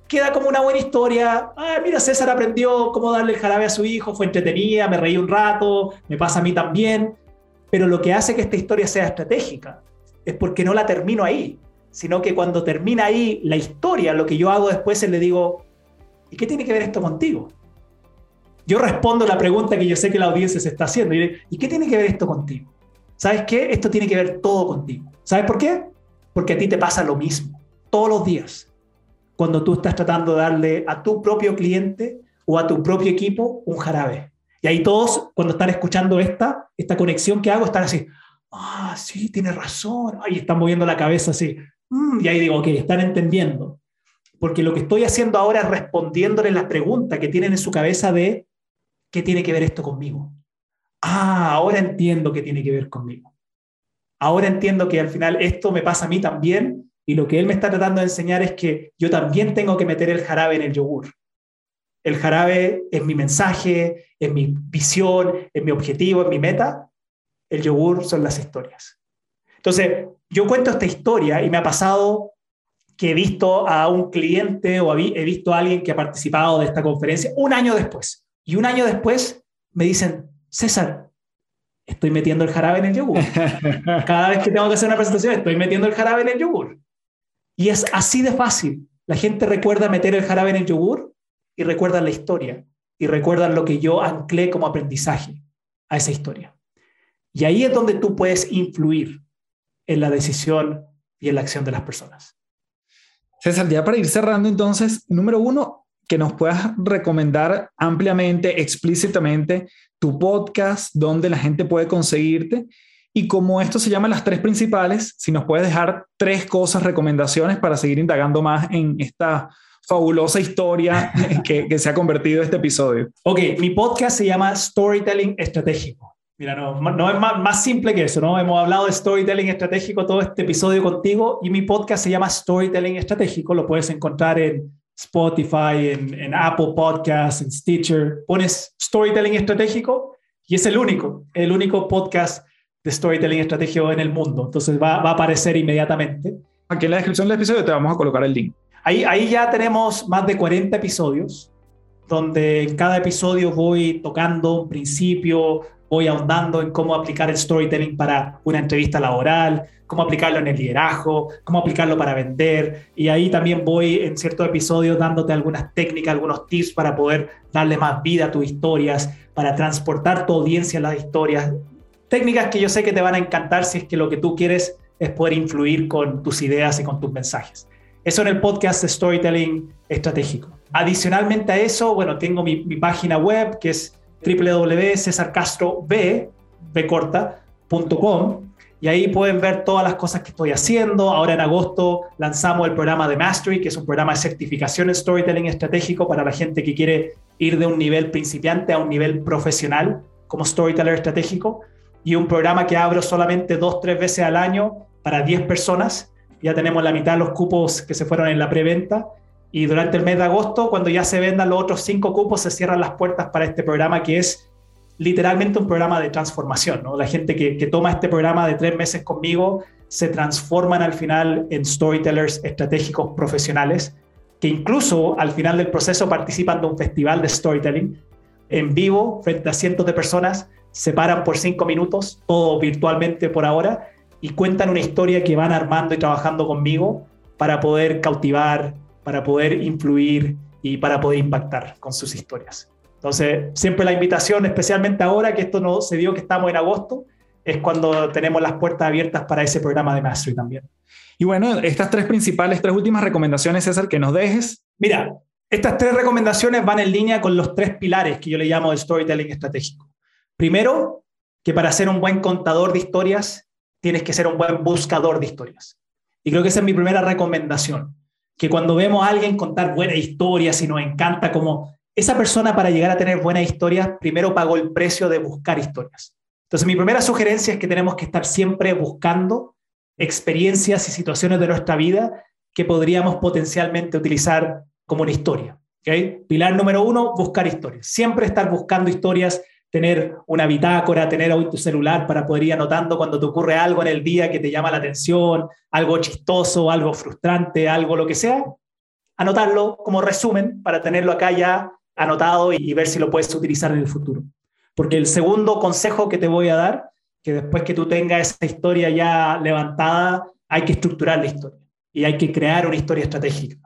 queda como una buena historia. Ah, mira, César aprendió cómo darle el jarabe a su hijo, fue entretenida, me reí un rato, me pasa a mí también. Pero lo que hace que esta historia sea estratégica es porque no la termino ahí, sino que cuando termina ahí la historia, lo que yo hago después es le digo, ¿y qué tiene que ver esto contigo? Yo respondo la pregunta que yo sé que la audiencia se está haciendo, y, qué tiene que ver esto contigo? ¿Sabes qué? Esto tiene que ver todo contigo. ¿Sabes por qué? Porque a ti te pasa lo mismo, todos los días, cuando tú estás tratando de darle a tu propio cliente o a tu propio equipo un jarabe. Y ahí todos, cuando están escuchando esta, esta conexión que hago, están así, ah, sí, tiene razón, y están moviendo la cabeza así, mm", y ahí digo, ok, están entendiendo. Porque lo que estoy haciendo ahora es respondiéndole la pregunta que tienen en su cabeza de, ¿qué tiene que ver esto conmigo? Ah, ahora entiendo qué tiene que ver conmigo. ahora entiendo que al final esto me pasa a mí también y lo que él me está tratando de enseñar es que yo también tengo que meter el jarabe en el yogur. El jarabe es mi mensaje, es mi visión, es mi objetivo, es mi meta. El yogur son las historias. Entonces, yo cuento esta historia y me ha pasado que he visto a un cliente o he visto a alguien que ha participado de esta conferencia un año después. Y un año después me dicen, César, estoy metiendo el jarabe en el yogur. Cada vez que tengo que hacer una presentación, estoy metiendo el jarabe en el yogur. Y es así de fácil. La gente recuerda meter el jarabe en el yogur y recuerda la historia y recuerda lo que yo anclé como aprendizaje a esa historia. Y ahí es donde tú puedes influir en la decisión y en la acción de las personas. César, ya para ir cerrando entonces, número uno, que nos puedas recomendar ampliamente, explícitamente, tu podcast, donde la gente puede conseguirte. Y como esto se llama las tres principales, si nos puedes dejar tres cosas, recomendaciones para seguir indagando más en esta fabulosa historia que, que se ha convertido este episodio. Ok, mi podcast se llama Storytelling Estratégico. Mira, no, no es más, más, simple que eso, ¿no? Hemos hablado de storytelling estratégico todo este episodio contigo y mi podcast se llama Storytelling Estratégico. Lo puedes encontrar en Spotify, en, en Apple Podcasts, en Stitcher. Pones Storytelling Estratégico y es el único, el único podcast de storytelling estratégico en el mundo. Entonces va, va, a aparecer inmediatamente. Aquí en la descripción del episodio te vamos a colocar el link. Ahí, ahí ya tenemos más de 40 episodios, donde en cada episodio voy tocando un principio, voy ahondando en cómo aplicar el storytelling para una entrevista laboral, cómo aplicarlo en el liderazgo, cómo aplicarlo para vender. Y ahí también voy en ciertos episodios dándote algunas técnicas, algunos tips para poder darle más vida a tus historias, para transportar tu audiencia a las historias. Técnicas que yo sé que te van a encantar si es que lo que tú quieres es poder influir con tus ideas y con tus mensajes. Eso en el podcast Storytelling Estratégico. Adicionalmente a eso, bueno, tengo mi página web que es www.cesarcastrob.com y ahí pueden ver todas las cosas que estoy haciendo. Ahora en agosto lanzamos el programa de Mastery, que es un programa de certificación en storytelling estratégico para la gente que quiere ir de un nivel principiante a un nivel profesional como storyteller estratégico. Y un programa que abro solamente dos, tres veces al año para 10 personas. Ya tenemos la mitad de los cupos que se fueron en la preventa y durante el mes de agosto, cuando ya se vendan los otros cinco cupos, se cierran las puertas para este programa que es literalmente un programa de transformación. ¿no? La gente que, que toma este programa de tres meses conmigo se transforman al final en storytellers estratégicos profesionales que incluso al final del proceso participan de un festival de storytelling en vivo frente a cientos de personas, se paran por cinco minutos, todo virtualmente por ahora, y cuentan una historia que van armando y trabajando conmigo para poder cautivar, para poder influir y para poder impactar con sus historias. Entonces, siempre la invitación, especialmente ahora que esto no se dio que estamos en agosto, es cuando tenemos las puertas abiertas para ese programa de Mastery también. Y bueno, estas tres principales, tres últimas recomendaciones, César, que nos dejes. Mira, estas tres recomendaciones van en línea con los tres pilares que yo le llamo de storytelling estratégico. Primero, que para ser un buen contador de historias, tienes que ser un buen buscador de historias. Y creo que esa es mi primera recomendación que cuando vemos a alguien contar buenas historias y nos encanta como esa persona para llegar a tener buenas historias, primero pagó el precio de buscar historias. Entonces, mi primera sugerencia es que tenemos que estar siempre buscando experiencias y situaciones de nuestra vida que podríamos potencialmente utilizar como una historia. ¿okay? Pilar número uno, buscar historias. Siempre estar buscando historias tener una bitácora, tener hoy tu celular para poder ir anotando cuando te ocurre algo en el día que te llama la atención, algo chistoso, algo frustrante, algo lo que sea, anotarlo como resumen para tenerlo acá ya anotado y ver si lo puedes utilizar en el futuro. Porque el segundo consejo que te voy a dar, que después que tú tengas esa historia ya levantada, hay que estructurar la historia y hay que crear una historia estratégica.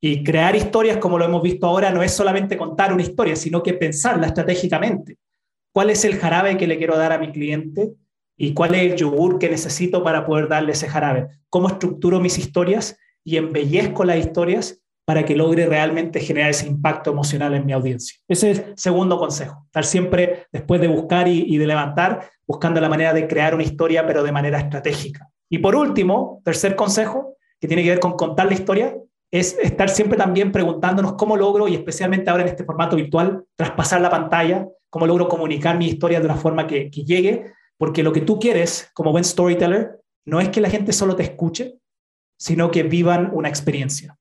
Y crear historias, como lo hemos visto ahora, no es solamente contar una historia, sino que pensarla estratégicamente cuál es el jarabe que le quiero dar a mi cliente y cuál es el yogur que necesito para poder darle ese jarabe. Cómo estructuro mis historias y embellezco las historias para que logre realmente generar ese impacto emocional en mi audiencia. Ese es segundo consejo, estar siempre después de buscar y, de levantar, buscando la manera de crear una historia, pero de manera estratégica. Y por último, tercer consejo, que tiene que ver con contar la historia, es estar siempre también preguntándonos cómo logro, y especialmente ahora en este formato virtual, traspasar la pantalla, cómo logro comunicar mi historia de una forma que, llegue, Porque lo que tú quieres como buen storyteller no es que la gente solo te escuche, sino que vivan una experiencia.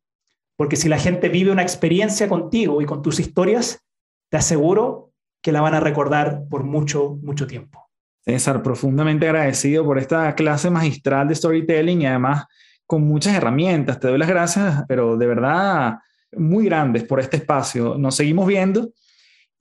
Porque si la gente vive una experiencia contigo y con tus historias, te aseguro que la van a recordar por mucho, mucho tiempo. César, profundamente agradecido por esta clase magistral de storytelling y además con muchas herramientas. Te doy las gracias, pero de verdad muy grandes por este espacio. Nos seguimos viendo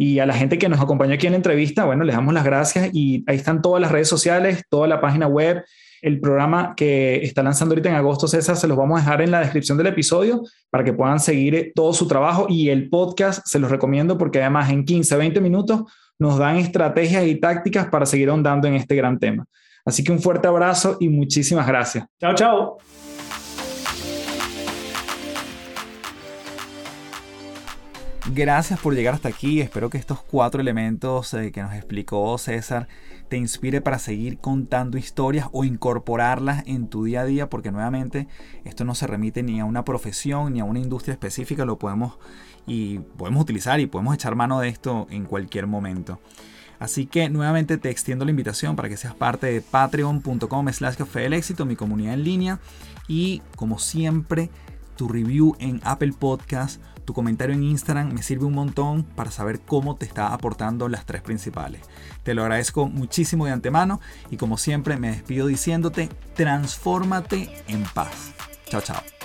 y a la gente que nos acompañó aquí en la entrevista, bueno, les damos las gracias y ahí están todas las redes sociales, toda la página web, el programa que está lanzando ahorita en agosto, César, se los vamos a dejar en la descripción del episodio para que puedan seguir todo su trabajo y el podcast se los recomiendo porque además en 15, 20 minutos nos dan estrategias y tácticas para seguir ahondando en este gran tema. Así que un fuerte abrazo y muchísimas gracias. Chao, chao. Gracias por llegar hasta aquí. Espero que estos cuatro elementos eh, que nos explicó César te inspire para seguir contando historias o incorporarlas en tu día a día, porque nuevamente esto no se remite ni a una profesión ni a una industria específica, lo podemos y podemos utilizar y podemos echar mano de esto en cualquier momento. Así que nuevamente te extiendo la invitación para que seas parte de patreon.com slash café del éxito, mi comunidad en línea. Y como siempre, tu review en Apple Podcast, tu comentario en Instagram me sirve un montón para saber cómo te está aportando las tres principales. Te lo agradezco muchísimo de antemano y como siempre me despido diciéndote, transfórmate en paz. Chao, chao.